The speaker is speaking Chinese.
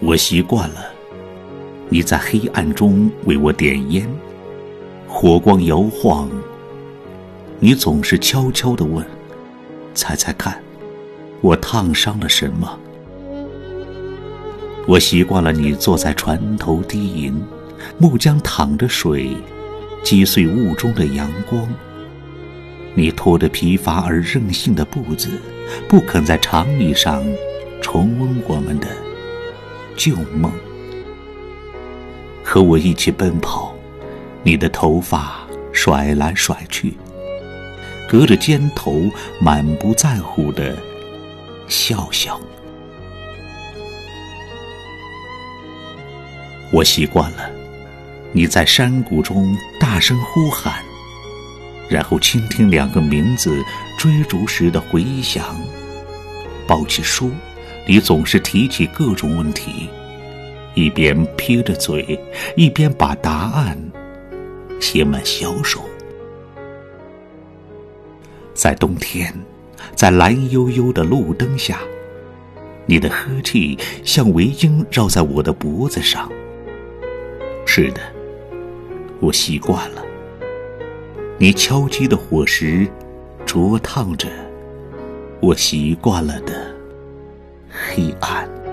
我习惯了你在黑暗中为我点烟，火光摇晃，你总是悄悄地问：“猜猜看，我烫伤了什么？”我习惯了你坐在船头低吟，木浆淌着水，击碎雾中的阳光。你拖着疲乏而任性的步子，不肯在长椅上重温我们的。旧梦，和我一起奔跑，你的头发甩来甩去，隔着肩头满不在乎的笑笑。我习惯了你在山谷中大声呼喊，然后倾听两个名字追逐时的回响。抱起书。你总是提起各种问题，一边撇着嘴，一边把答案写满小手。在冬天，在蓝幽幽的路灯下，你的呵气像围巾绕在我的脖子上。是的，我习惯了。你敲击的火石，灼烫着我习惯了的。黑暗。